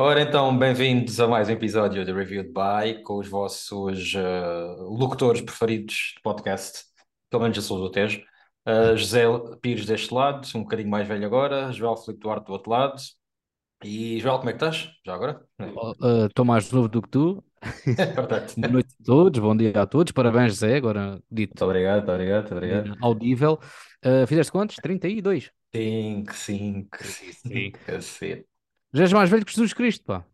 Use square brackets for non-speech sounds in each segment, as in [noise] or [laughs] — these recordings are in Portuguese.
Ora então, bem-vindos a mais um episódio de Reviewed By com os vossos eh, locutores preferidos de podcast, pelo menos eu sou do Tejo. Uh, José Pires deste lado, um bocadinho mais velho agora, Joel Filipe Duarte do outro lado. E Joel, como é que estás? Já agora? Estou mais novo do que tu. [laughs] Boa noite a todos, bom dia a todos. Parabéns, Zé. Agora dito Muito obrigado, muito obrigado, muito obrigado. audível. Uh, fizeste quantos? 32. 5, 5, Sim. 5, Já és mais velho que Jesus Cristo, pá.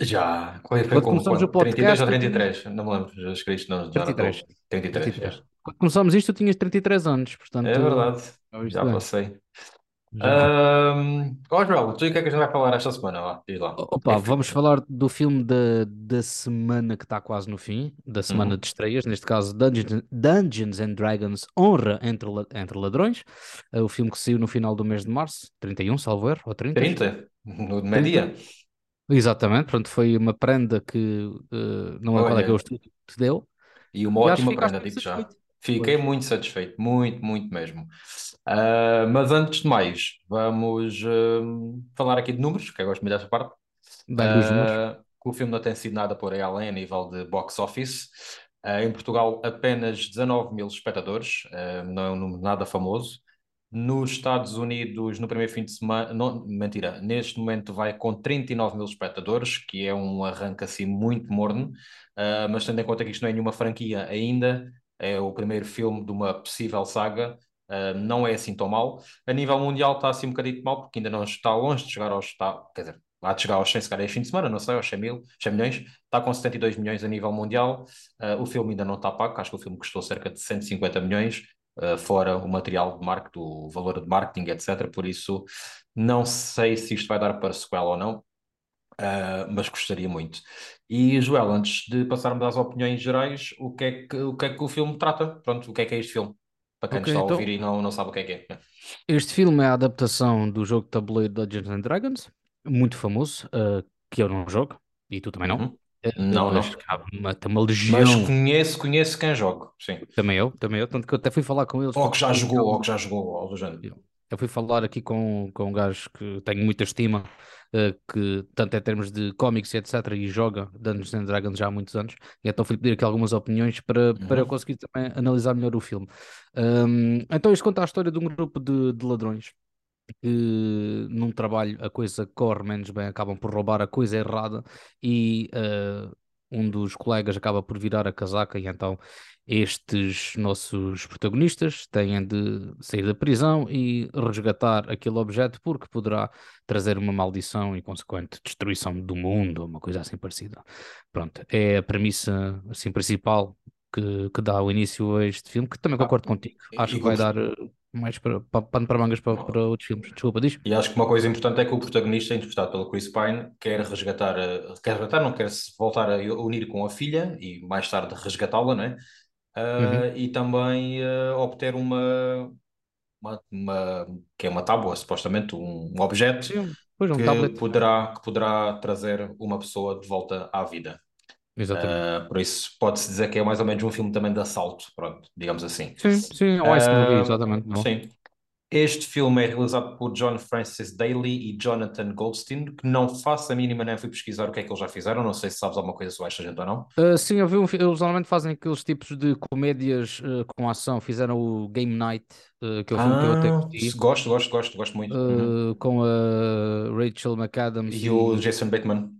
Já, foi, foi Quando com começamos o quando? 32 podcast, ou tu 33? Não me lembro, Jesus Cristo não, já não 33. estou. 33, 33. já. Quando começámos isto, tu tinhas 33 anos, portanto. É verdade, já passei. Um, ó, Joel, tu e o que é que a gente vai falar esta semana? Diz lá. Opa, É vamos falar do filme da, da semana que está quase no fim, da semana Uhum. de estreias, neste caso Dungeons, Dungeons and Dragons Honra entre, entre Ladrões, É o filme que saiu no final do mês de março, 31, salvo erro, ou 30? 30, no meio-dia. Exatamente, pronto, foi uma prenda que eh, não lembro qual é que é o Olha, estúdio que te deu, e uma e ótima prenda, digo já. satisfeito. Fiquei Pois. muito satisfeito, muito, muito mesmo. Ah, mas antes de mais, vamos hum, falar aqui de números, que eu gosto muito dessa parte. Uh, que o filme não tem sido nada por aí além a nível de box office. Uh, em Portugal, apenas 19 mil espectadores, uh, não é um número nada famoso. Nos Estados Unidos, no primeiro fim de semana, não, mentira, neste momento vai com 39 mil espectadores, que é um arranque assim muito morno, uh, mas tendo em conta que isto não é nenhuma franquia ainda, é o primeiro filme de uma possível saga, uh, não é assim tão mal. A nível mundial está assim um bocadinho mal, porque ainda não está longe de chegar aos. Está, quer dizer, de chegar aos 100, se calhar, este fim de semana, não sei, aos 100 mil, 100 milhões, está com 72 milhões a nível mundial. Uh, o filme ainda não está pago, acho que o filme custou cerca de 150 milhões, uh, fora o material de marketing, o valor de marketing, etc. Por isso, não sei se isto vai dar para sequela ou não, uh, mas gostaria muito. E, Joel, antes de passarmos às opiniões gerais, o que é que o, que é que o filme trata? Pronto, o que é que é este filme? Para quem nos Ok, está a então, ouvir e não, não sabe o que é que é. este filme é a adaptação do jogo de tabuleiro Dungeons and Dragons, muito famoso, eh, que eu não jogo, e tu também não. Uhum. Eh, Não, mas não. há uma, uma Mas legião, conheço, conheço quem joga, sim. também eu, também eu, tanto que eu até fui falar com eles Ou que já jogou, ou que já jogou, algo do género. Eu fui falar aqui com, com um gajo que tenho muita estima, que tanto em termos de cómics e etc, e joga Dungeons and Dragons já há muitos anos, e então fui pedir aqui algumas opiniões para, para eu Uhum. conseguir também analisar melhor o filme. Ahm, então isto conta a história de um grupo de, de ladrões que num trabalho a coisa corre menos bem, acabam por roubar a coisa errada e eh, um dos colegas acaba por virar a casaca e então estes nossos protagonistas têm de sair da prisão e resgatar aquele objeto porque poderá trazer uma maldição e consequente destruição do mundo, uma coisa assim parecida. Pronto, é a premissa assim principal que, que dá o início a este filme, que também Ah, concordo contigo. Acho que vai dar mais para, para, pano para mangas para, para outros filmes. Desculpa, diz? e acho que uma coisa importante é que o protagonista, interpretado pelo Chris Pine, quer resgatar, quer resgatar, não quer se voltar a unir com a filha e mais tarde resgatá-la, não é? Uhum. Ah, e também ah, obter uma, uma, uma- que é uma tábua, supostamente, um, um objeto Sim, um que tablet. poderá, que poderá trazer uma pessoa de volta à vida. Exatamente. Uh, por isso pode-se dizer que é mais ou menos um filme também de assalto, pronto, digamos assim. Sim, sim, é um ice movie, Uh, exatamente. Bom. sim. Este filme é realizado por John Francis Daly e Jonathan Goldstein, que não faço a mínima, nem fui pesquisar o que é que eles já fizeram, não sei se sabes alguma coisa sobre esta gente ou não. Uh, sim, eu vi um, eles normalmente fazem aqueles tipos de comédias uh, com ação. Fizeram o Game Night, uh, que é o filme que eu até Ah, gostei, gosto, gosto, gosto, gosto muito. Uhum. uh, com a Rachel McAdams E o e, Jason Bateman.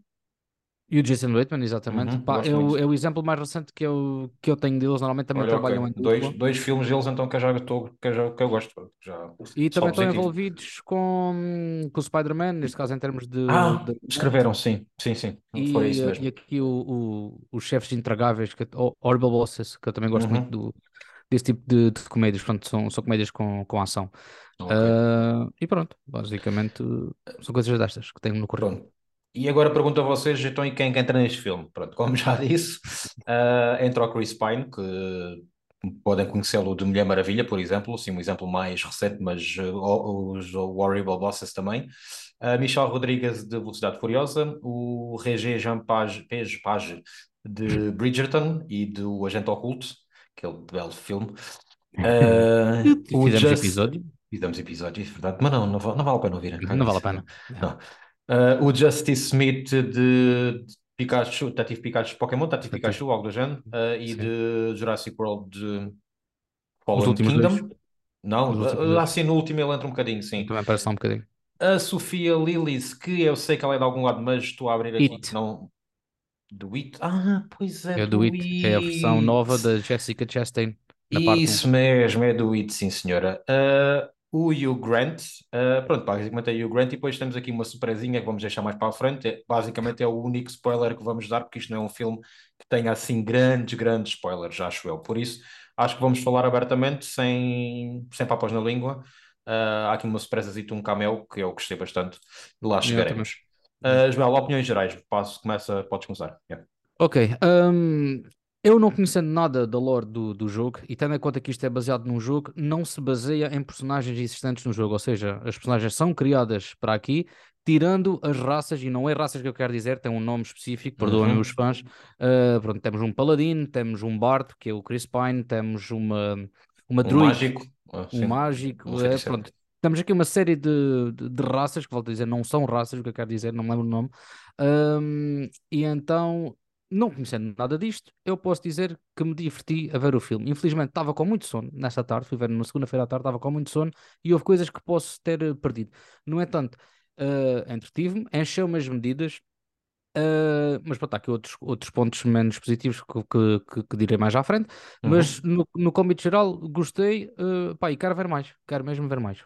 E o Jason Bateman, exatamente. Uhum, Pá, gosto é, o, muito. exemplo mais recente que eu, que eu tenho deles. Normalmente também Olha, trabalham ok. em Dois, dupla. dois filmes deles então que eu já estou, que eu, já, que eu gosto. Já, E também estão envolvidos com, com o Spider-Man, neste caso em termos de, Ah, de escreveram, sim, sim, sim. Foi E, isso eh, mesmo. e aqui o, o- os chefes intragáveis, que, Horrible Bosses, que eu também gosto muito Uhum. do, desse tipo de, de comédias. Portanto, são, são comédias com, com ação. Ok. Ah, e pronto, basicamente são coisas destas que tenho no currículo. E agora pergunto a vocês, então, e quem é que entra neste filme? Pronto, como já disse, ah, entra o Chris Pine, que podem conhecê-lo de Mulher Maravilha, por exemplo, sim, um exemplo mais recente, mas o- os Horrible Bosses também. A Michelle Rodriguez de Velocidade Furiosa, o Regé Jean Page, Page, Page de Bridgerton e do Agente Oculto, aquele belo filme. [laughs] O Fizemos Just... episódio, Fizemos episódio, é verdade, mas não, não, não vale a pena ouvir. não vale a pena. Não. Uh, o Justice Smith de, de Pikachu, Detetive Pikachu Pokémon, Detetive. Pikachu, algo do género, uh, e Sim. de Jurassic World de Os Fallen últimos Kingdom. dois. Não, uh, dois. assim no último ele entra um bocadinho, sim. Também parece só um bocadinho. A Sofia Lillis, que eu sei que ela é de algum lado, mas estou a abrir aqui It. não. Do It? Ah, pois é, É do It, que é a versão It. nova da Jessica Chastain, na parte 1. Isso mesmo, é do It, sim senhora. Ah, o Hugh Grant, ah, pronto, basicamente é Hugh Grant, e depois temos aqui uma surpresinha que vamos deixar mais para a frente. É- basicamente é o único spoiler que vamos dar, porque isto não é um filme que tenha assim grandes, grandes spoilers, acho eu. Por isso, acho que vamos falar abertamente, sem, sem papas na língua. Ah, há aqui uma surpresazita, um cameo, que eu gostei bastante, e lá chegaremos. Ah, Joel, opiniões gerais, passo, começa, podes começar. Yeah. Ok, hum, eu não conhecendo nada da lore do, do jogo e tendo em conta que isto é baseado num jogo, não se baseia em personagens existentes no jogo, ou seja, as personagens são criadas para aqui, tirando as raças, e não é raças que eu quero dizer, tem um nome específico, perdoem Uhum. os fãs. Uh, pronto, temos um paladino, temos um bard, que é o Chris Pine, temos uma, uma Um druid, mágico. Ah, um mágico, Um é, pronto. Temos aqui uma série de, de, de raças, que volto a dizer, não são raças, o que eu quero dizer, não me lembro o nome. Hum, e então, não conhecendo nada disto, eu posso dizer que me diverti a ver o filme. Infelizmente, estava com muito sono nesta tarde, fui ver na segunda-feira à tarde, estava com muito sono e houve coisas que posso ter eh, perdido. No entanto, uh, entretive-me, encheu-me as medidas. Uh, mas pronto, há aqui outros, outros pontos menos positivos que, que, que- que direi mais à frente. Uhum. Mas no, no cômito geral, gostei. Uh, pá, e quero ver mais. Quero mesmo ver mais.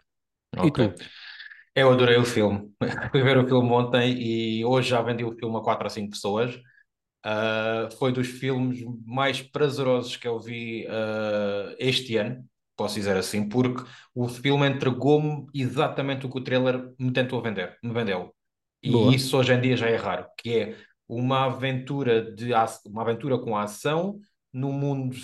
E Ok. tu? Eu adorei o filme. [laughs] Fui ver o filme ontem e hoje já vendi o filme a quatro ou cinco pessoas. Ah, foi dos filmes mais prazerosos que eu vi ah, este ano, posso dizer assim, porque o filme entregou-me exatamente o que o trailer me tentou vender, me vendeu. E Boa. isso hoje em dia já é raro, que é uma aventura de uma aventura com ação num mundo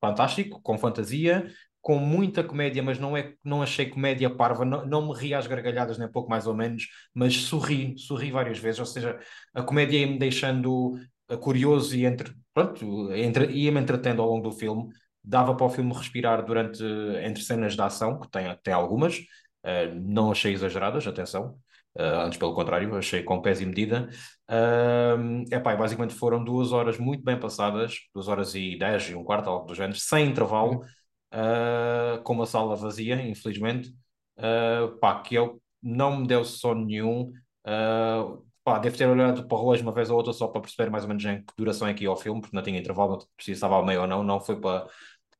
fantástico, com fantasia, com muita comédia, mas não é, não achei comédia parva, não, não me ri às gargalhadas, nem pouco mais ou menos, mas sorri, sorri várias vezes, ou seja, a comédia ia-me deixando curioso e entre, pronto, entre, ia-me entretendo ao longo do filme, dava para o filme respirar durante, entre cenas de ação, que tem, tem algumas, eh, não achei exageradas, atenção, eh, antes pelo contrário, achei com pés e medida. Uh, epá, basicamente foram duas horas muito bem passadas, duas horas e dez e um quarto, algo do género, sem intervalo, uh, com uma sala vazia, infelizmente, uh, pá, que eu não me deu sono nenhum. Uh, pá, devo ter olhado para o relógio uma vez ou outra só para perceber mais ou menos em que duração é que ia o filme, porque não tinha intervalo, não se estava ao meio ou não, não foi para,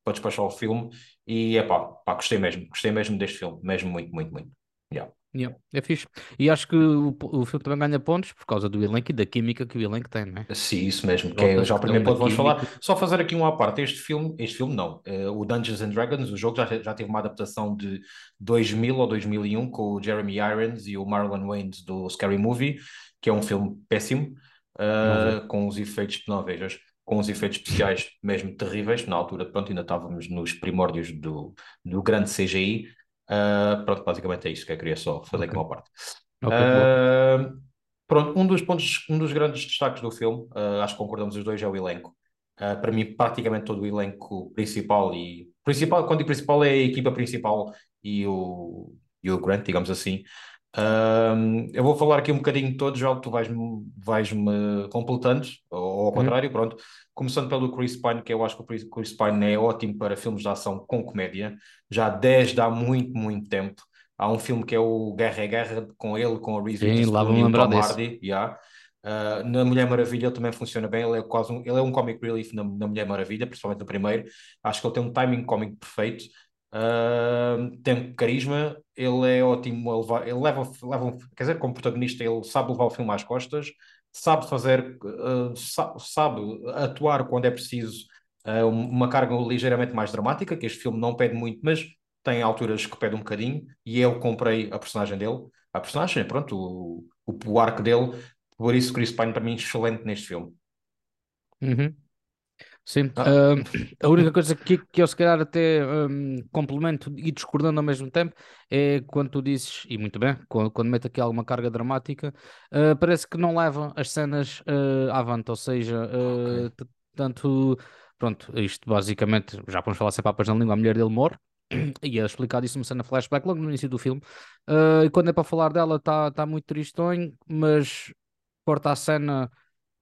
para despachar o filme. E epá, pá, gostei mesmo, gostei mesmo deste filme, mesmo muito, muito, muito. Yeah. Yeah, é fixe. E acho que o, o filme também ganha pontos por causa do elenco e da química que o elenco tem, não é? Sim, isso mesmo, que é já o primeiro ponto vamos falar. Só fazer aqui um à parte, este filme, este filme não, eh, o Dungeons and Dragons, o jogo já, já teve uma adaptação de 2000 ou 2001 com o Jeremy Irons e o Marlon Wayans do Scary Movie, que é um filme péssimo, eh, com os efeitos, não vejas, com os efeitos especiais mesmo terríveis, na altura, pronto, ainda estávamos nos primórdios do, do grande CGI, Eh, pronto, basicamente é isso que eu queria só fazer aqui Ok. uma parte. Ok, boa. Uh, pronto, um dos pontos, um dos grandes destaques do filme, uh, acho que concordamos os dois, é o elenco. Para mim, praticamente todo o elenco principal e principal, quando digo principal é a equipa principal e o, e o Grant, digamos assim. Um, eu vou falar aqui um bocadinho de todos, já que tu vais-me vais-me completando, ou, ao Uhum. contrário, pronto. Começando pelo Chris Pine, que eu acho que o Chris- Pine é ótimo para filmes de ação com comédia, já desde há muito, muito tempo. Há um filme que é o Guerra é Guerra, com ele, com a Reese lá Witherspoon vou-me e o Tom. Hardy. yeah. Uh, na Mulher Maravilha ele também funciona bem, ele é quase um, ele é um comic relief na, na Mulher Maravilha, principalmente no primeiro. Acho que ele tem um timing cómico perfeito. Uh, tem carisma, ele é ótimo, a levar- ele leva, leva, quer dizer, como protagonista, ele sabe levar o filme às costas, sabe fazer, uh, sa- sabe atuar quando é preciso, uh, uma carga ligeiramente mais dramática, que este filme não pede muito, mas tem alturas que pede um bocadinho, e eu comprei a personagem dele, a personagem, pronto, o, o, o arco dele, por isso Chris Pine para mim excelente neste filme. Uhum. Sim, Ah, Ahm, a única coisa que, que eu se calhar até ahm, complemento e discordando ao mesmo tempo é quando tu dizes, e muito bem, quando, quando mete aqui alguma carga dramática, ah, parece que não leva as cenas ah, avante, ou seja, ah, ok. t- tanto, pronto, isto basicamente, já podemos falar sem papas na língua, a mulher dele morre, e é explicado isso numa cena flashback logo no início do filme. Uh, e quando é para falar dela, está tá muito tristonho, mas corta a cena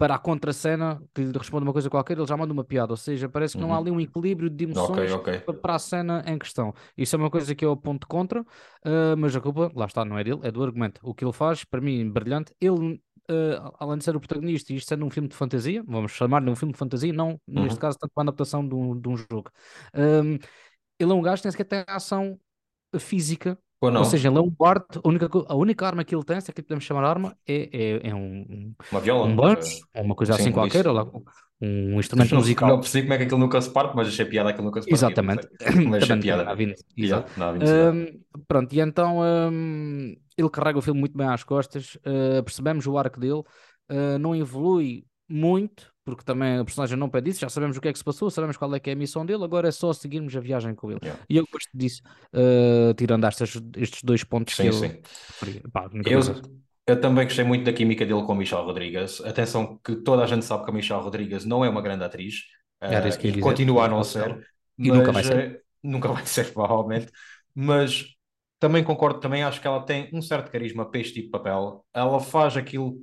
para a contra-cena, que lhe responde uma coisa qualquer, ele já manda uma piada. Ou seja, parece que não há Uhum. ali um equilíbrio de emoções Ok, ok. pa- para a cena em questão. Isso é uma coisa que eu aponto contra, uh, mas a culpa, lá está, não é dele, é do argumento. O que ele faz, para mim, brilhante. Ele, uh, além de ser o protagonista e isto sendo um filme de fantasia, vamos chamar-lhe um filme de fantasia, não neste Uhum. caso tanto uma adaptação de um, de um jogo. Um, ele é um gajo que nem sequer tem ação física. Ou seja, ele é um guarda, a única, a única arma que ele tem, se é que podemos chamar arma, é, é, é um, um Uma um viola? banjo, ou uma coisa assim Sim, qualquer, isso. ou lá, um instrumento Não, musical. não percebi como é que aquilo nunca se parte, mas achei piada aquilo nunca se. Mas, Exatamente. [coughs] mas achei piada. não vindo- Yeah, não. Hum, pronto, e então hum, ele carrega o filme muito bem às costas, uh, percebemos o arco dele, uh, não evolui muito, porque também a personagem não pede isso, já sabemos o que é que se passou, sabemos qual é que é a missão dele, agora é só seguirmos a viagem com ele. Yeah. E eu gosto disso, uh, tirando estas, estes dois pontos que Sim, eu sim. referi. Pá, Eu, eu também gostei muito da química dele com o Michel Rodrigues. Atenção que toda a gente sabe que a Michel Rodrigues não é uma grande atriz Era eh, que eu e continua a não ser, E nunca vai mas ser. eh, nunca vai ser, [laughs] provavelmente. Mas também concordo, também acho que ela tem um certo carisma para este tipo de papel. Ela faz aquilo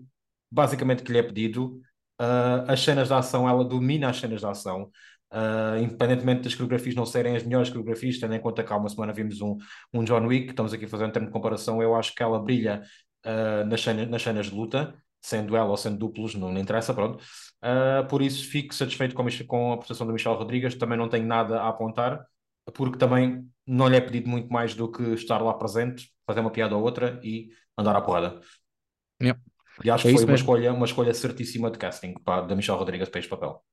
basicamente que lhe é pedido. Eh, as cenas de ação, ela domina as cenas de ação. Eh, independentemente das coreografias não serem as melhores coreografias, tendo em conta que há uma semana vimos um, um John Wick, estamos aqui fazer um termo de comparação, eu acho que ela brilha uh, nas, cenas, nas cenas de luta, sendo ela ou sendo duplos, não, interessa, pronto. Uh, por isso fico satisfeito com, com a prestação do Michel Rodrigues, também não tenho nada a apontar, porque também não lhe é pedido muito mais do que estar lá presente, fazer uma piada ou outra e andar à porrada. E acho É que foi uma mesmo. escolha, uma escolha certíssima de casting pá, da Michel Rodrigues para este papel.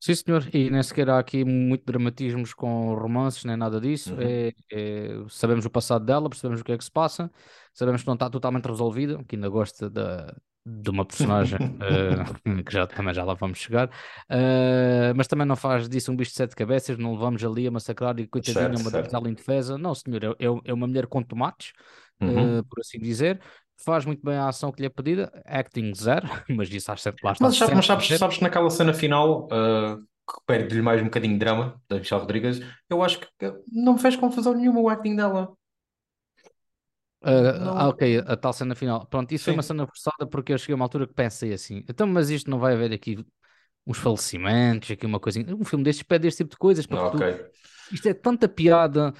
Sim, senhor, e nem sequer há aqui muito dramatismos com romances, nem nada disso. Uhum. É, é- sabemos o passado dela, percebemos o que é que se passa, sabemos que não está totalmente resolvida, que ainda gosta da, de uma personagem [laughs] eh, [laughs] que já, também já lá vamos chegar, Eh, mas também não faz disso um bicho de sete cabeças, não levamos ali a massacrar e coitadinha, Certo, uma certo. indefesa. Não, senhor, é, é- é uma mulher com tomates, Uhum. eh, por assim dizer. Faz muito bem a ação que lhe é pedida, acting zero, [laughs] mas isso acho que lá está Mas, sabes, mas sempre sabes, sabes que naquela cena final, uh, que perde-lhe mais um bocadinho de drama, da Michelle Rodrigues, eu acho que não me fez confusão nenhuma o acting dela. Ah, ah, ok, a tal cena final. Pronto, isso foi uma sim. cena forçada porque eu cheguei a uma altura que pensei assim: então, mas isto não vai haver aqui uns falecimentos, aqui uma coisinha. Um filme destes pede este tipo de coisas para que tu. Ok. Isto é tanta piada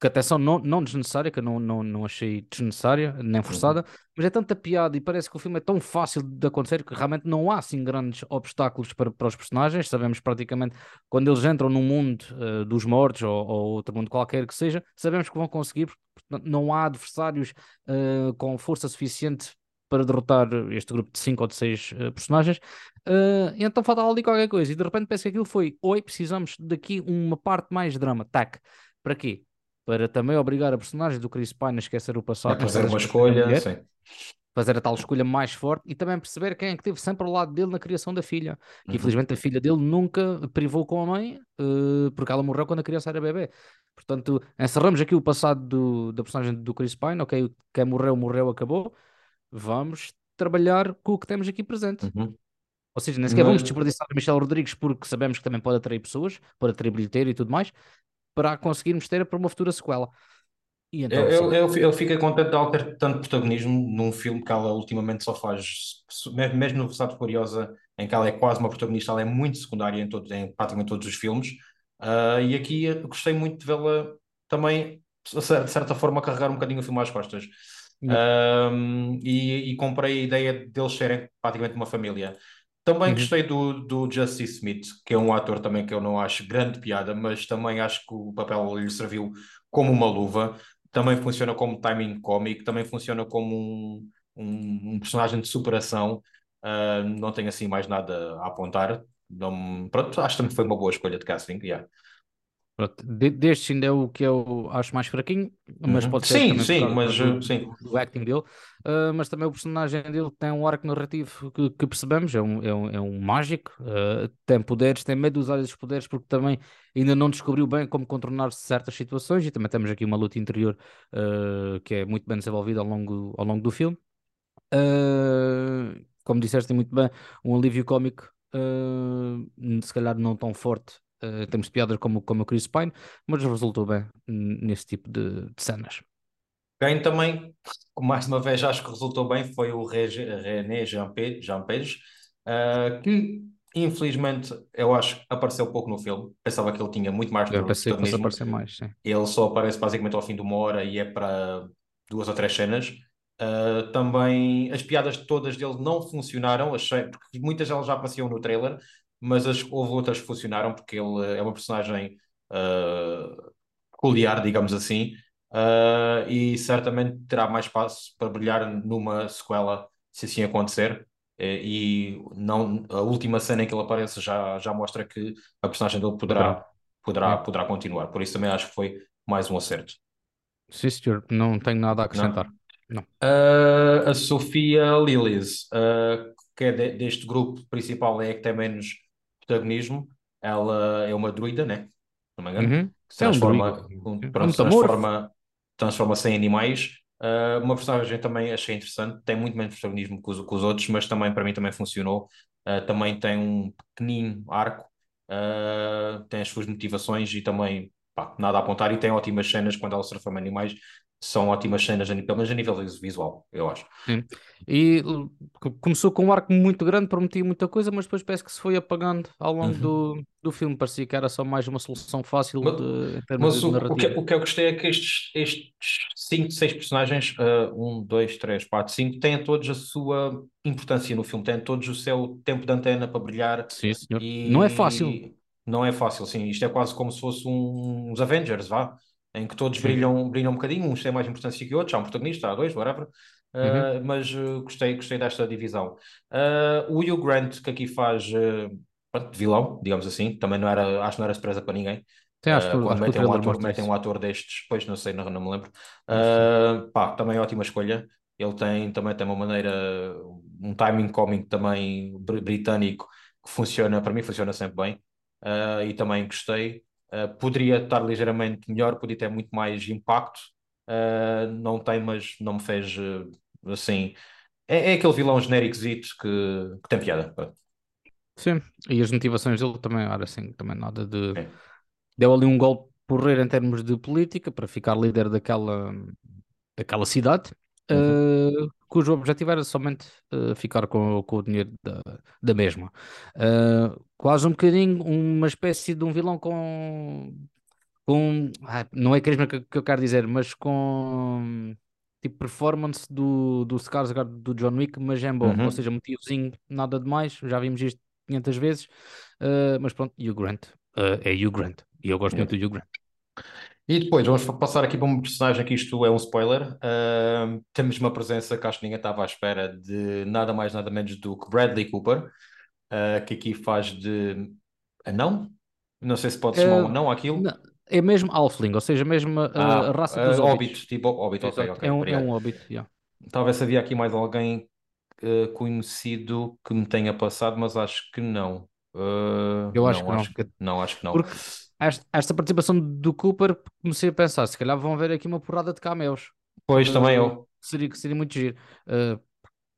que atenção, não, não desnecessária, que eu não, não, não achei desnecessária, nem Uhum. forçada, mas é tanta piada e parece que o filme é tão fácil de acontecer que realmente não há assim grandes obstáculos para, para os personagens. Sabemos praticamente quando eles entram num mundo eh, dos mortos ou, ou outro mundo qualquer que seja, sabemos que vão conseguir, porque não há adversários eh, com força suficiente para derrotar este grupo de cinco ou de seis eh, personagens. E então falta ali qualquer coisa, e de repente penso que aquilo foi: oi, precisamos daqui uma parte mais drama. Tac, para quê? Para também obrigar a personagem do Chris Pine a esquecer o É passado, fazer a uma escolha, mulher, sim. fazer a tal escolha mais forte e também perceber quem é que esteve sempre ao lado dele na criação da filha. Que Uhum. infelizmente a filha dele nunca privou com a mãe, eh, porque ela morreu quando a criança era bebê. Portanto, encerramos aqui o passado do- da personagem do Chris Pine. Ok, quem morreu, morreu, acabou. Vamos trabalhar com o que temos aqui presente. Uhum. Ou seja, nem sequer vamos Mas, desperdiçar a Michelle Rodrigues porque sabemos que também pode atrair pessoas, pode atrair bilheteiro e tudo mais, para conseguirmos ter para uma futura sequela. E então, contente de ela ter tanto protagonismo num filme que ela ultimamente só faz, mesmo no Velocidade Furiosa, em que ela é quase uma protagonista, ela é muito secundária em, todos, em praticamente todos os filmes. Ah, e aqui gostei muito de vê-la também, de cer- de certa forma, carregar um bocadinho o filme às costas. Yep. Ahm, e, e comprei a ideia deles serem praticamente uma família. Também Uhum. gostei do, do Justice Smith, que é um ator também que eu não acho grande piada, mas também acho que o papel lhe serviu como uma luva também funciona como timing cómico, também funciona como um, um, um personagem de superação. Uh, não tenho assim mais nada a apontar. Não, pronto, acho que também foi uma boa escolha de casting. Yeah. Pronto, de- destes ainda é o que eu acho mais fraquinho, mas Uhum. pode ser Sim, sim, mas do, uh, sim. do acting dele, Ah, mas também o personagem dele tem um arco narrativo que, que percebemos, é um, é um, é um mágico, ah, tem poderes, tem medo de usar esses poderes porque também ainda não descobriu bem como contornar certas situações e também temos aqui uma luta interior ah, que é muito bem desenvolvida ao longo, ao longo do filme. Como disseste muito bem, um alívio cómico, ah, se calhar não tão forte uh, temos de piadas como, como o Chris Pine, mas resultou bem nesse tipo de, de cenas. Quem também, mais uma vez, acho que resultou bem foi o René Jean Page, uh, que infelizmente eu acho que apareceu pouco no filme. Pensava que ele tinha muito mais eu pensei que aparecer mais, sim. Ele só aparece basicamente ao fim de uma hora e é para duas ou três cenas. Uh, também as piadas todas dele não funcionaram, achei, porque muitas delas já apareciam no trailer, mas as, houve outras que funcionaram porque ele é uma personagem uh, peculiar, digamos assim, uh, e certamente terá mais espaço para brilhar numa sequela, se assim acontecer. E não, a última cena em que ele aparece já, já mostra que a personagem dele poderá, poderá, poderá continuar. Por isso também acho que foi mais um acerto. Sim, senhor, não tenho nada a acrescentar. Não. Não. Uh, a Sofia Lillis, uh, que é de, deste grupo principal, é a que tem menos protagonismo. Ela é uma druida, né? Não me engano. Uhum. Se transforma, é um pronto, transforma, transforma-se em animais. Uh, uma personagem também achei interessante, tem muito menos protagonismo que os, que os outros, mas também para mim também funcionou. Uh, também tem um pequenino arco, uh, tem as suas motivações e também pá, nada a apontar. E tem ótimas cenas quando ela em animais são ótimas cenas, pelo menos a nível visual, eu acho. Sim. E começou com um arco muito grande, prometia muita coisa, mas depois parece que se foi apagando ao longo uhum. do, do filme. Parecia que era só mais uma solução fácil mas, de, mas o, o, que, o que eu gostei é que estes, estes cinco, seis personagens, uh, um, dois, três, quatro, cinco, têm todos a sua importância no filme, têm todos o seu tempo de antena para brilhar. Sim, senhor. E... Não é fácil. Não é fácil, sim. Isto é quase como se fosse uns Avengers, vá em que todos brilham, brilham um bocadinho, uns têm mais importância que outros, há um protagonista, há dois, whatever, uh, uhum. mas uh, gostei, gostei desta divisão. Uh, o Hugh Grant, que aqui faz pronto, vilão, digamos assim, também não era, acho que não era surpresa para ninguém. Sim, acho, quando acho metem, um ator, metem um ator destes, pois não sei, não, não me lembro. Uh, pá, também é ótima escolha. Ele tem também tem uma maneira, um timing cómico também britânico que funciona, para mim funciona sempre bem. Uh, e também gostei. Uh, poderia estar ligeiramente melhor, podia ter muito mais impacto. Uh, não tem, mas não me fez assim. É, é, aquele vilão genérico que, que tem piada. Sim, e as motivações dele também era assim, também nada de. É. Deu ali um golpe porreiro em termos de política para ficar líder daquela, daquela cidade. Uhum cujo objetivo era somente uh, ficar com, com, o dinheiro da, da mesma. Uh, quase um bocadinho uma espécie de um vilão com. com ah, não é carisma que, que eu quero dizer, mas com tipo performance do, do Skarsgård do John Wick, mas é bom, uhum. ou seja, motivozinho, nada demais, já vimos isto 500 vezes, uh, mas pronto, Hugh Grant, uh, é Hugh Grant, e eu gosto muito do Hugh Grant. E depois vamos passar aqui para um personagem que isto é um spoiler. Uh, temos uma presença que acho que ninguém estava à espera de nada mais nada menos do que Bradley Cooper, uh, que aqui faz de anão. Não sei se pode chamar uh, um anão aquilo. Não, é mesmo Alfling, ou seja, mesmo a, ah, raça dos hobbits. tipo hobbit, ok, ok. É um, é um hobbit, yeah. Talvez havia aqui mais alguém conhecido que me tenha passado, mas acho que não. Eu acho não, que acho não. Que, não, acho que não. Porque esta, esta participação do Cooper, comecei a pensar, se calhar vão ver aqui uma porrada de cameos. Pois, uh, também eu. Seria, seria muito giro. Uh,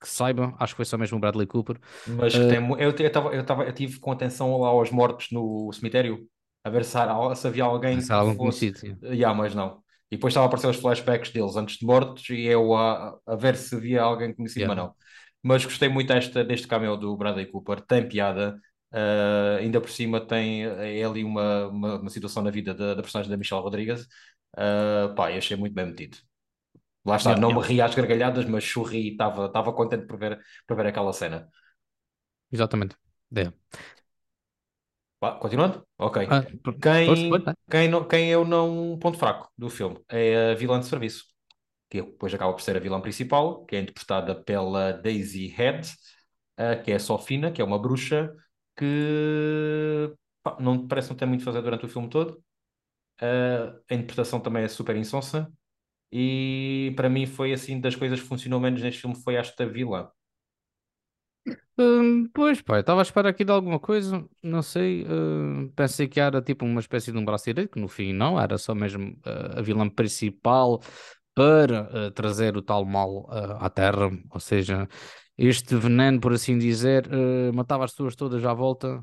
que saibam, acho que foi só mesmo o Bradley Cooper. Mas uh, tem, eu, eu, tava, eu, tava, eu tive com atenção lá aos mortos no cemitério, a ver se, se havia alguém se algum fosse... conhecido. Yeah, mas não. E depois estava a aparecer os flashbacks deles antes de mortos e eu a, a ver se havia alguém conhecido, yeah. mas não. Mas gostei muito desta, deste cameo do Bradley Cooper, tem piada. Uh, ainda por cima tem é ali uma, uma, uma, situação na vida da, da personagem da Michelle Rodrigues. Uh, pá, achei muito bem metido. Lá está, yeah, não yeah. me ri às gargalhadas, mas chorri e estava contente por ver, por ver aquela cena. Exatamente. É. continuando? Ok. Ah, quem, quem, não, quem eu não. Ponto fraco do filme é a vilã de serviço, que depois acaba por ser a vilã principal, que é interpretada pela Daisy Head, uh, que é a Sofina, que é uma bruxa que pá, não, parece não ter muito a fazer durante o filme todo. Uh, a interpretação também é super insonsa. E para mim foi assim das coisas que funcionou menos neste filme foi esta vilã. Hum, pois, pá, estava à espera aqui de alguma coisa, não sei. Uh, pensei que era tipo uma espécie de um braço direito, que no fim não, era só mesmo uh, a vilã principal para uh, trazer o tal mal à Terra, ou seja, este veneno, por assim dizer, uh, matava as pessoas todas à volta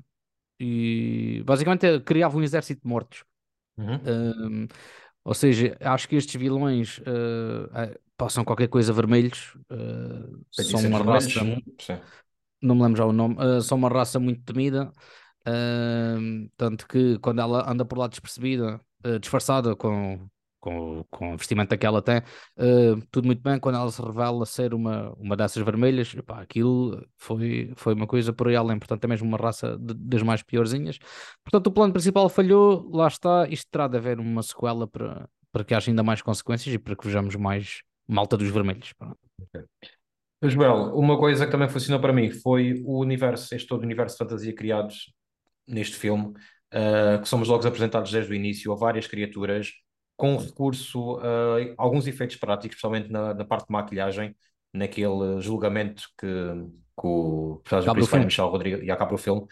e basicamente é- criava um exército de mortos. Uhum. Um, ou seja, acho que estes vilões uh, passam qualquer coisa vermelhos, uh, são uma raça, Sim. não me lembro já o nome, uh, são uma raça muito temida, tanto que quando ela anda por lá despercebida, disfarçada com, com, com o vestimento que ela tem, uh, tudo muito bem. Quando ela se revela ser uma, uma dessas vermelhas, pá, aquilo foi, foi uma coisa por aí além. Portanto, é mesmo uma raça de, das mais piorzinhas. Portanto, o plano principal falhou, lá está. Isto terá de haver uma sequela para, para que haja ainda mais consequências e para que vejamos mais malta dos vermelhos. Okay. Uma coisa que também funcionou para mim foi o universo, este todo universo de fantasia criados neste filme, uh, que somos logo apresentados desde o início a várias criaturas com recurso a alguns efeitos práticos, especialmente na, na parte de maquilhagem, naquele julgamento que, que o personagem principal, Michel Rodrigues, e acaba o filme.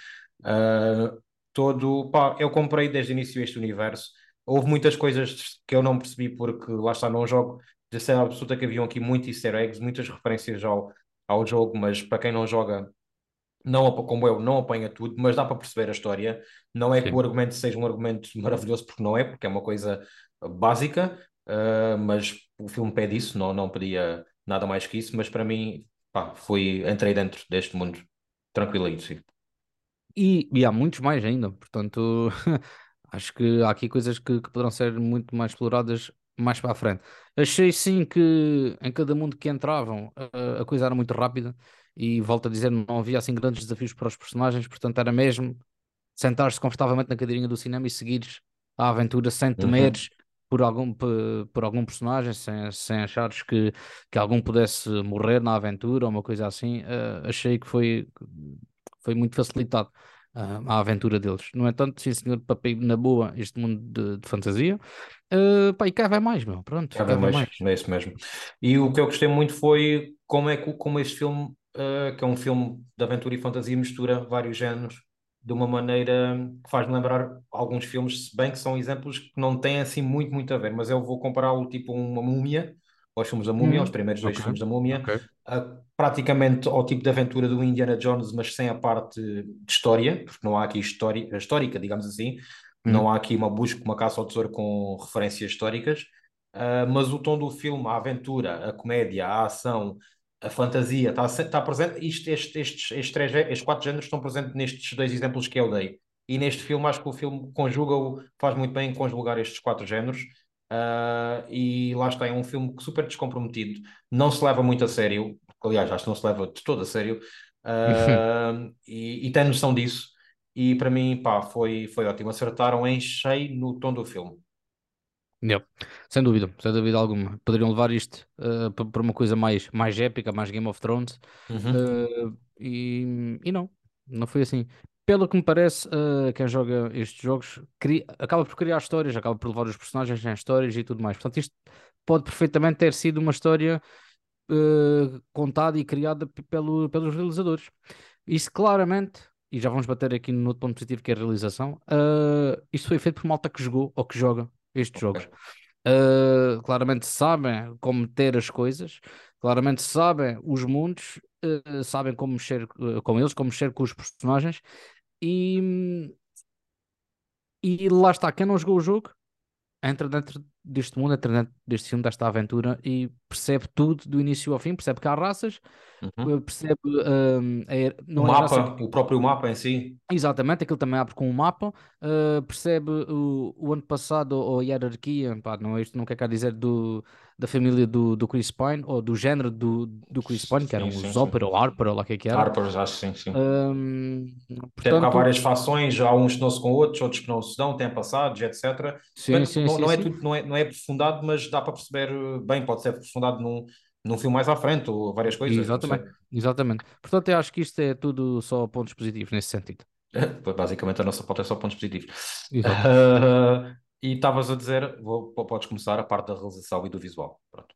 Uh, todo, pá, eu comprei desde o início este universo. Houve muitas coisas que eu não percebi porque lá está, num jogo de ser absoluta que haviam aqui muitos easter eggs, muitas referências ao, ao jogo, mas para quem não joga, não, como eu, não apanha tudo, mas dá para perceber a história. Não é Sim. que o argumento seja um argumento maravilhoso, porque não é, porque é uma coisa básica, uh, mas o filme pede isso, não, não pedia nada mais que isso, mas para mim, pá, foi, entrei dentro deste mundo tranquilo sim. E, e há muitos mais ainda, portanto, [laughs] acho que há aqui coisas que, que poderão ser muito mais exploradas mais para a frente. Achei sim que em cada mundo que entravam a, a coisa era muito rápida e volto a dizer, não havia assim grandes desafios para os personagens, portanto era mesmo sentar-se confortavelmente na cadeirinha do cinema e seguires a aventura sem uhum. temeres uhum por algum, por, algum personagem, sem, sem achares que, que algum pudesse morrer na aventura ou uma coisa assim, uh, achei que foi, foi muito facilitado uh, a aventura deles. No entanto, sim senhor, papel na boa este mundo de, de fantasia. Uh, pá, e cá vai mais, meu. Pronto, cá vai mais, mais. É isso mesmo. E o que eu gostei muito foi como é que como este filme, uh, que é um filme de aventura e fantasia, mistura vários géneros de uma maneira que faz-me lembrar alguns filmes, se bem que são exemplos que não têm assim muito, muito a ver, mas eu vou compará-lo tipo uma múmia, aos filmes da múmia, hum, aos primeiros dois okay, filmes da múmia, okay. praticamente ao tipo de aventura do Indiana Jones, mas sem a parte de história, porque não há aqui história, histórica, digamos assim, hum. não há aqui uma busca, uma caça ao tesouro com referências históricas, uh, mas o tom do filme, a aventura, a comédia, a ação, a fantasia está, está presente, isto, estes, estes, estes, três, estes quatro géneros estão presentes nestes dois exemplos que eu dei. E neste filme, acho que o filme conjuga-o, faz muito bem conjugar estes quatro géneros. Uh, e lá está, é um filme super descomprometido, não se leva muito a sério, aliás, acho que não se leva de todo a sério, uh, [laughs] e, e tem noção disso. E para mim, pá, foi, foi ótimo. Acertaram em cheio no tom do filme. Yep. Sem dúvida, sem dúvida alguma. Poderiam levar isto uh, para uma coisa mais, mais épica, mais Game of Thrones. Uhum. Uh, e, e não, não foi assim. Pelo que me parece, uh, quem joga estes jogos cria, acaba por criar histórias, acaba por levar os personagens em histórias e tudo mais. Portanto, isto pode perfeitamente ter sido uma história contada e criada pelo, pelos realizadores. Isso claramente e já vamos bater aqui no outro ponto positivo que é a realização. Uh, isto foi feito por malta que jogou ou que joga estes okay. jogos. Uh, claramente sabem como ter as coisas, claramente sabem os mundos, uh, sabem como mexer uh, com eles, como mexer com os personagens e, e lá está, quem não jogou o jogo entra dentro deste mundo, dentro deste filme, desta aventura e percebe tudo do início ao fim, percebe que há raças, uhum. percebe um, é, o, é mapa, o próprio mapa em si. Exatamente, aquilo também abre com um mapa, uh, percebe o, o ano passado ou a hierarquia, pá, não, isto não quer dizer do, da família do, do Chris Pine ou do género do, do Chris Pine, que eram sim, os Opera ou Harper ou lá que, que era. Harper, acho sim, sim. Um, portanto... Tem há várias fações, há uns que não se com outros, outros que não se dão, têm passados, etc. Sim, sim, não, sim, não, é tudo, não, é, não é aprofundado, mas dá para perceber bem, pode ser aprofundado num, num filme mais à frente, ou várias coisas. Exatamente, exatamente. Portanto, eu acho que isto é tudo só pontos positivos nesse sentido. [laughs] Basicamente, a nossa pauta é só pontos positivos. Uh, [laughs] e estavas a dizer, vou, podes começar a parte da realização e do visual. Pronto.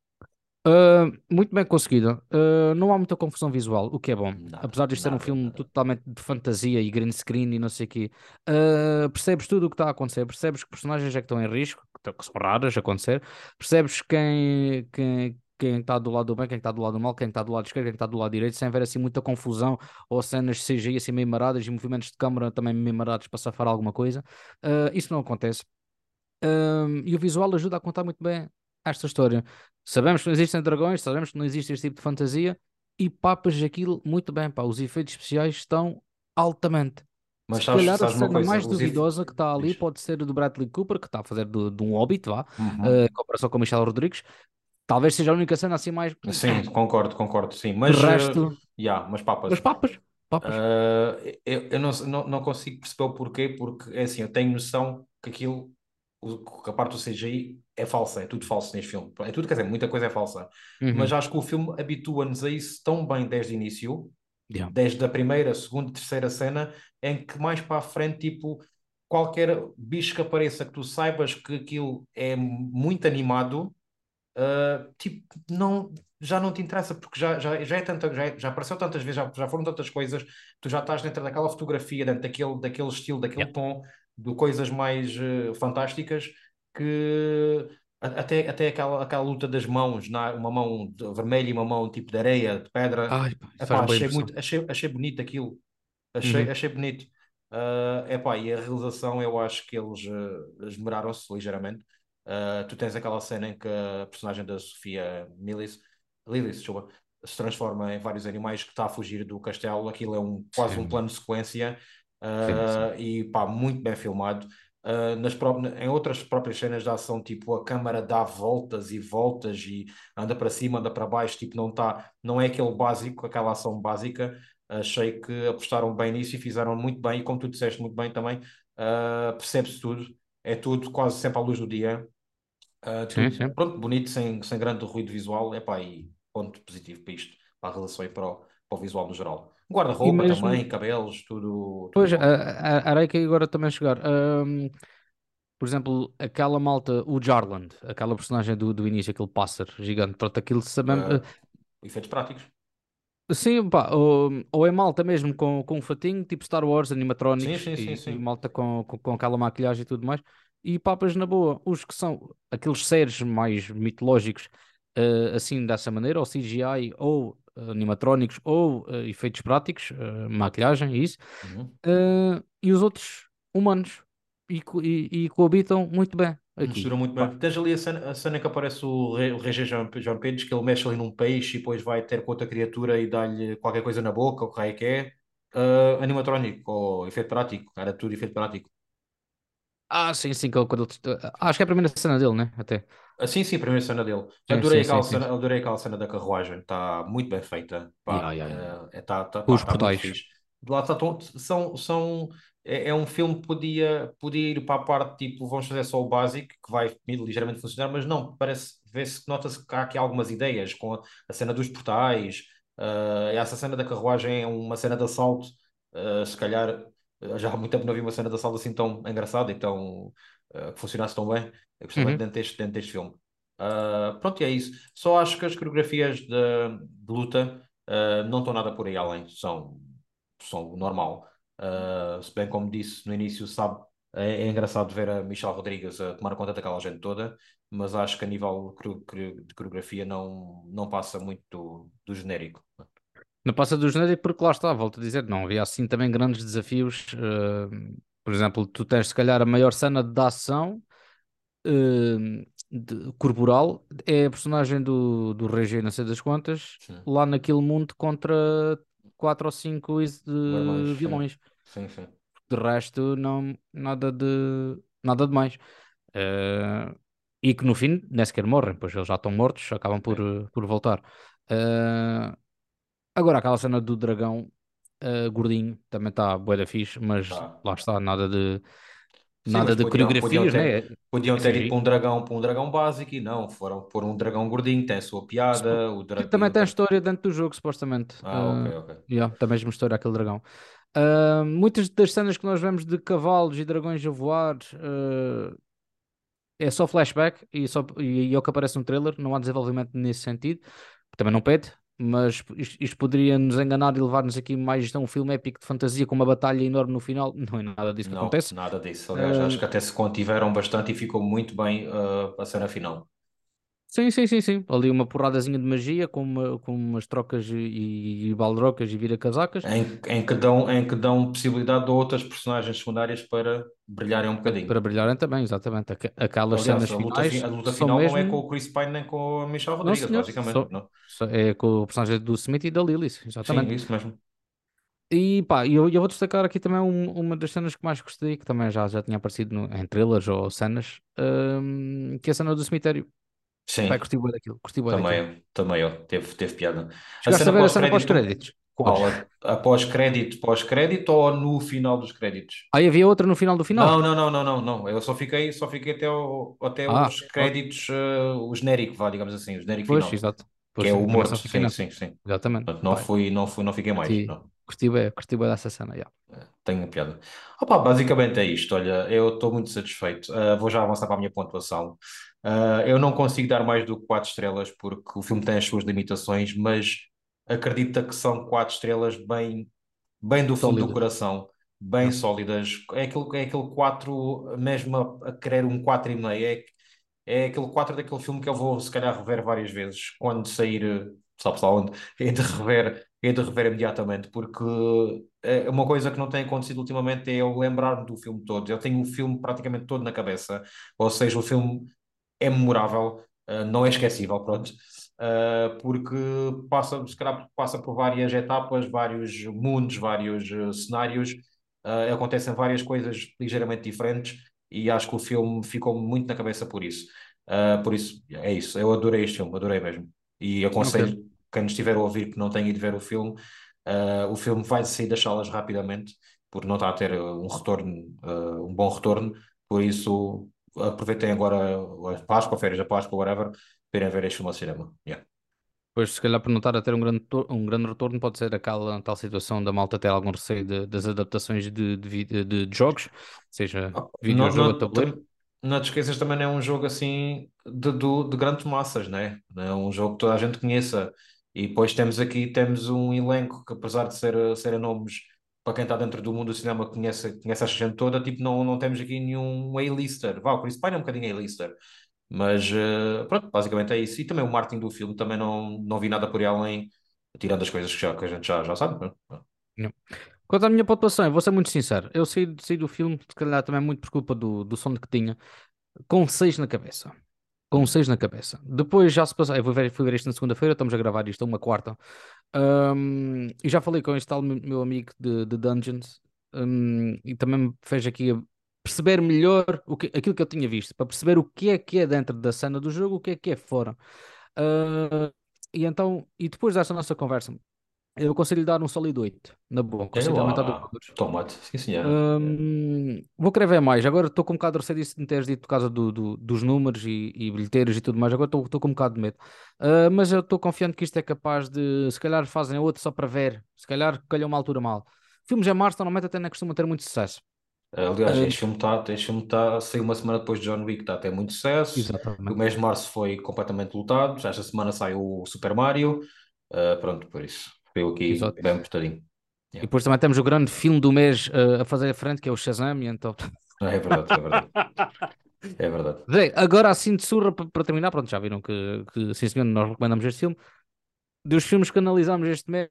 Uh, muito bem conseguida. Uh, não há muita confusão visual, o que é bom. Nada, Apesar de ser um filme nada. totalmente de fantasia e green screen e não sei o quê, uh, percebes tudo o que está a acontecer. Percebes que personagens é que estão em risco, que são raras acontecer. Percebes quem, quem, quem está do lado do bem, quem está do lado do mal, quem está do lado esquerdo, quem está do lado direito, sem haver assim muita confusão ou cenas CGI assim meio maradas e movimentos de câmara também meio marados para safar alguma coisa. Uh, isso não acontece. E o visual ajuda a contar muito bem esta história. Sabemos que não existem dragões, sabemos que não existe este tipo de fantasia e papas aquilo muito bem, pá. Os efeitos especiais estão altamente. Mas Se sabes, calhar a sabes cena mais duvidosa que está ali pode ser do Bradley Cooper, que está a fazer de, de um Hobbit, vá, Uhum. uh, em comparação com o Michel Rodrigues. Talvez seja a única cena assim mais. Sim, [laughs] concordo, concordo, sim. Mas, eh, resto, yeah, mas papas. mas papas, papas. Ah, eu eu não, não, não consigo perceber o porquê, porque é assim, eu tenho noção que aquilo, o- que a parte do CGI é falsa, é tudo falso neste filme. É tudo, quer dizer, muita coisa é falsa. Mas Uhum. acho que o filme habitua-nos a isso tão bem desde o início, Yeah. desde a primeira, segunda, terceira cena, em que mais para a frente, tipo, qualquer bicho que apareça que tu saibas que aquilo é muito animado. Uh, tipo, não, já não te interessa, porque já, já, já é tanta, já, é- já apareceu tantas vezes, já, já foram tantas coisas, tu já estás dentro daquela fotografia, dentro daquele, daquele estilo, daquele Yeah. tom, de coisas mais uh, fantásticas, que até, até aquela, aquela luta das mãos, na, uma mão vermelha e uma mão tipo de areia, de pedra, Ai, epá, achei muito, achei, achei bonito aquilo, achei, Uhum. achei bonito. Uh, epá, e a realização eu acho que eles uh, esmeraram-se ligeiramente. Uh, tu tens aquela cena em que a personagem da Sofia Lillis, desculpa, se transforma em vários animais que está a fugir do castelo. Aquilo é um, quase um Sim, plano de sequência sim, sim. uh, e pá, muito bem filmado. Uh, nas em outras próprias cenas de ação, tipo a câmara dá voltas e voltas e anda para cima, anda para baixo, tipo não tá, não é aquele básico, aquela ação básica. Achei que apostaram bem nisso e fizeram muito bem, e como tu disseste muito bem também, uh, percebe-se tudo, é tudo quase sempre à luz do dia. Uh, Sim, tudo, sim. pronto, bonito, sem, sem grande ruído visual, epá, e ponto positivo para isto, para a relação e para o, para o visual no geral. E Guarda-roupa mesmo, também, cabelos, tudo, tudo pois, a, bom. a, que agora também chegar. Ahm, por exemplo, aquela malta, o Jarland, aquela personagem do, do início, aquele pássaro gigante, pronto, aquilo sabemos. Uh, efeitos práticos. Sim, pá, ou, ou é malta mesmo com, com um fatinho, tipo Star Wars, Sim, animatronics sim, sim, e, e sim. malta com, com, com aquela maquilhagem e tudo mais. E papas na boa, os que são aqueles seres mais mitológicos, eh, assim dessa maneira, ou CGI, ou eh, animatrônicos, ou eh, efeitos práticos, eh, maquilhagem, e isso. Uhum. E os outros humanos, e, e, e coabitam muito bem aqui. Mistura muito Pá, bem. Tens ali a cena, a cena que aparece o o Regé Jean Pires, que ele mexe ali num peixe e depois vai ter com outra criatura e dá-lhe qualquer coisa na boca, o que raio que é. Uh, animatrónico ou efeito prático, era tudo efeito prático. Ah, sim, sim, que ele- quando ele- acho que é a primeira cena dele, né? Até. Ah, sim, sim, a primeira cena dele. Sim, Adorei sim, aquela sim, sim. cena, adorei aquela cena da carruagem, está muito bem feita. Pá, ya, ya. é, é, tá, tá, os tá portais. lá está, são, são, é, é um filme que podia, podia ir para a parte tipo, vamos fazer só o básico, que vai ligeiramente funcionar, mas não, parece, vê-se, nota-se que há aqui algumas ideias com a, a cena dos portais, ah, essa cena da carruagem é uma cena de assalto, ah, se calhar ah, já há muito tempo não vi uma cena de assalto assim tão engraçada e tão, ah, que funcionasse tão bem. Muito Uhum. dentro deste, dentro deste filme. Uh, pronto, e é isso. Só acho que as coreografias de, de luta uh, não estão nada por aí além, são, são normal. Uh, se bem como disse no início, sabe, é, é engraçado ver a Michelle Rodrigues a tomar conta daquela gente toda, mas acho que a nível de coreografia não, não passa muito do, do genérico. Não passa do genérico porque lá está, volto a dizer, não havia assim também grandes desafios. eh, por exemplo, tu tens se calhar a maior cena de ação eh, de- corporal é a personagem do, do Regé, não sei das quantas, Sim. lá naquele mundo contra quatro ou cinco de Marmães, sim. vilões. Sim, sim. De resto, não, nada de nada de mais. Eh, e que no fim nem sequer morrem, pois eles já estão mortos, acabam por, por voltar. Eh, agora, aquela cena do dragão eh, gordinho também está bué da fixe, mas Tá. lá está, nada de Sim, nada de podiam, podiam coreografias, ter, né? podiam ter ido para um dragão, para um dragão básico e não, foram por um dragão gordinho, tem a sua piada, o dra... e também o tem dra... história dentro do jogo, supostamente. Ah, ok, Eh, ok. yeah, tem a mesma história aquele dragão. Ah, muitas das cenas que nós vemos de cavalos e dragões a voar eh, é só flashback e, só, e, e é o que aparece no trailer, não há desenvolvimento nesse sentido, também não pede, mas isto, isto poderia nos enganar e levar-nos aqui mais a um filme épico de fantasia com uma batalha enorme no final, não é nada disso que Não, acontece. nada disso. Aliás, acho que até se contiveram bastante e ficou muito bem uh, a cena final. Sim, sim, sim, sim. Ali uma porradazinha de magia com, uma- com umas trocas e, e baldrocas e vira-casacas Em, em que dão, em que dão possibilidade a outras personagens secundárias para brilharem um bocadinho. para brilharem também, exatamente. Aqu- Aquelas Aliás, cenas a luta, fi- finais a luta final não é com mesmo. o Chris Pine nem com a Michelle Não, Rodrigues, senhor. basicamente. Só, Não. só é com o personagem do Smith e da Lilith, Sim, exatamente. isso mesmo. E pá, eu, eu vou destacar aqui também um- uma das cenas que mais gostei, que também já, já tinha aparecido no- em trailers ou cenas, hum, que é a cena do cemitério. Sim, curti bué daquilo, curti daquilo. também eu. Também eu. Teve, teve piada. Chegaste a cena ver a cena pós-crédito, pós-créditos? Pois. qual? Após crédito, pós-crédito ou no final dos créditos? Aí havia outra no final do final. Não, não, não, não, não, não. Eu só fiquei, só fiquei até, o, até Ah, os créditos, eh, o genérico, vá, digamos assim, o genérico Pois, final, exato. que Pois é sim, o morto. Sim, sim, sim. Exatamente. Portanto, não fui, não fui, não fiquei mais. curti, Não. curti bué, curti bué dessa cena, yeah. Tenho piada. Opa, basicamente é isto. Olha, eu estou muito satisfeito. Ah, vou já avançar para a minha pontuação. Ah, eu não consigo dar mais do que 4 estrelas porque o filme tem as suas limitações, mas acredita que são 4 estrelas bem, bem do fundo do coração, bem Yeah. sólidas. É aquele, é aquele 4, mesmo a, a querer um 4,5. É, é aquele 4 daquele filme que eu vou, se calhar, rever várias vezes quando sair. Sabe só onde? [laughs] É de rever, é de rever imediatamente, porque é uma coisa que não tem acontecido ultimamente é eu lembrar-me do filme todo. Eu tenho o filme praticamente todo na cabeça, ou seja, o filme é memorável, uh, não é esquecível, pronto, uh, porque passa, se calhar, passa por várias etapas, vários mundos, vários uh, cenários, uh, acontecem várias coisas ligeiramente diferentes e acho que o filme ficou muito na cabeça por isso. Por isso, é isso. Eu adorei este filme, adorei mesmo. E aconselho Ok. quem nos estiver a ouvir que não tenha ido ver o filme, o filme vai sair das salas rapidamente, porque não está a ter um retorno, um bom retorno, por isso aproveitem agora a Páscoa, férias da Páscoa, whatever, para irem ver este filme ao cinema. Yeah. Pois, se calhar, por não estar a ter um grande, um grande retorno, pode ser aquela tal situação da malta ter algum receio de- das adaptações de, de, de- de jogos, seja Não, videojogo não, tabuleiro. não te esqueças, também não é um jogo assim de, do- de grandes massas, né? Não é um jogo que toda a gente conheça. E depois temos aqui temos um elenco que, apesar de ser, serem nomes para quem está dentro do mundo do cinema, conhece, conhece essa gente toda, tipo, não, não temos aqui nenhum A-lister. Vá, o Chris Pine é um bocadinho A-lister. Mas eh, pronto, basicamente é isso. E também o marketing do filme também não, não vi nada por aí além, tirando as coisas que, já, que a gente já, já sabe. Não. Quanto à minha pontuação, vou ser muito sincero. Eu saí, saí do filme, se calhar também muito por culpa do, do som que tinha, com 6 na cabeça. Com 6 na cabeça. Depois já se passou. Eu fui ver, fui ver isto na segunda-feira, estamos a gravar isto, uma quarta. Ahm, e já falei com este tal meu amigo de, de Dungeons ahm, e também me fez aqui perceber melhor o que, aquilo que eu tinha visto, para perceber o que é que é dentro da cena do jogo, o que é que é fora. Ah, e então, e depois desta nossa conversa, eu aconselho dar um sólido 8, na boa, É aconselho aumentar valores. tomate, sim senhora. Hum, vou querer ver mais. Agora estou com um bocado de receio disso de me teres dito por causa do, do- dos números e, e bilheteiros e tudo mais. Agora estou com um bocado de medo. Ah, mas eu estou confiante que isto é capaz de. Se calhar fazem outro só para ver. Se calhar calhou uma altura mal. Filmes em março normalmente até não costumam ter muito sucesso. Aliás, Ah, este filme está este filme tá, saiu uma semana depois de John Wick, está a ter muito sucesso. O exatamente. mês de março foi completamente lotado. Já esta semana saiu o Super Mario. Ah, pronto, por isso. Veio aqui Exato. bem apertadinho. E Yeah. depois também temos o grande filme do mês ah, a fazer a frente, que é o Shazam. E então. É verdade, é verdade. É verdade. Bem, agora assim de surra para terminar, pronto, já viram que, que sim senhor, nós recomendamos este filme. Dos filmes que analisámos este mês,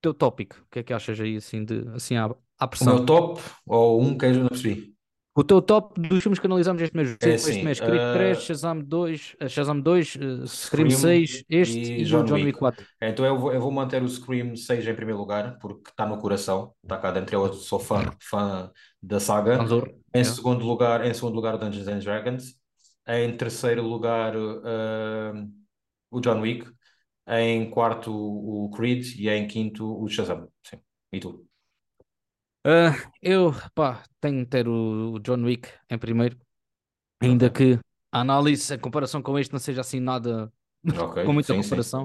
teu tópico, o que é que achas aí assim, de, assim à, à O pressão? meu top, ou um que eu não percebi. O teu top dos filmes que analisámos este mês, É este assim, mês, Creed 3, ah, Shazam 2, eh, Shazam 2, eh, Scream Scream 6, este e e o John John Wick. Wick 4. Então eu vou, eu vou manter o Scream 6 em primeiro lugar, porque está no coração, está cá dentro. Eu sou fã, fã da saga. Panzor, Em yeah. segundo lugar, em segundo lugar, o Dungeons and Dragons. Em terceiro lugar, ah, o John Wick. Em quarto, o Creed. E em quinto, o Shazam. Sim. E tu? Ah, eu, pá, tenho de ter o, o John Wick em primeiro, ainda que a análise, a comparação com este não seja assim nada [laughs] com muita sim, sim. comparação.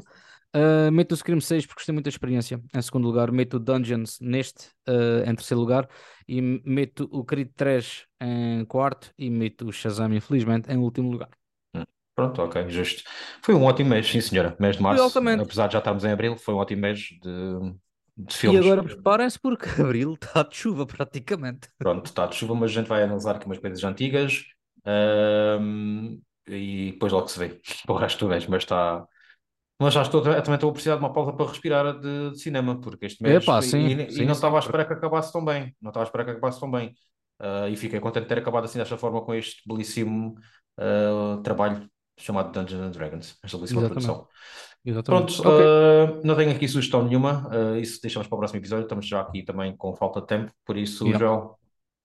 Uh, meto o Scream 6 porque gostei muito da experiência. Em segundo lugar, meto o Dungeons neste, uh, em terceiro lugar, e meto o Creed 3 em quarto e meto o Shazam, infelizmente, em último lugar. Hum, Pronto, ok, justo. Foi um ótimo mês, sim, senhora. Mês de março, apesar de já estarmos em abril, foi um ótimo mês de, de E filmes. agora preparem-se porque [laughs] abril está de chuva praticamente. Pronto, está de chuva, mas a gente vai analisar aqui umas coisas antigas. Ahm, e depois logo se vê [laughs] o resto do mês, mas está. Mas já estou, também estou a precisar de uma pausa para respirar de, de cinema, porque este mês Epá, e, sim, e- e sim, não sim. estava à espera que acabasse tão bem, não estava à espera que acabasse tão bem. Ah, e fiquei contente de ter acabado assim desta forma com este belíssimo ah, trabalho chamado Dungeons and Dragons, esta belíssima Exatamente. produção. Exatamente. Pronto, Ok. ah, não tenho aqui sugestão nenhuma, ah, isso deixamos para o próximo episódio, estamos já aqui também com falta de tempo, por isso, Yeah. João,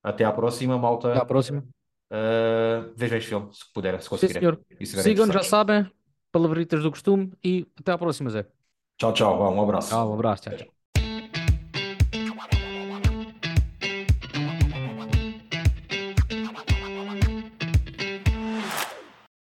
até à próxima, Até à malta. próxima. Uh, vejam este filme, se puder, se Sim, conseguirem. senhor. Sigam-nos, já sabem. Palavritas do costume e até à próxima, Zé. Tchau, tchau. Um abraço. Tchau, um abraço. Tchau, tchau.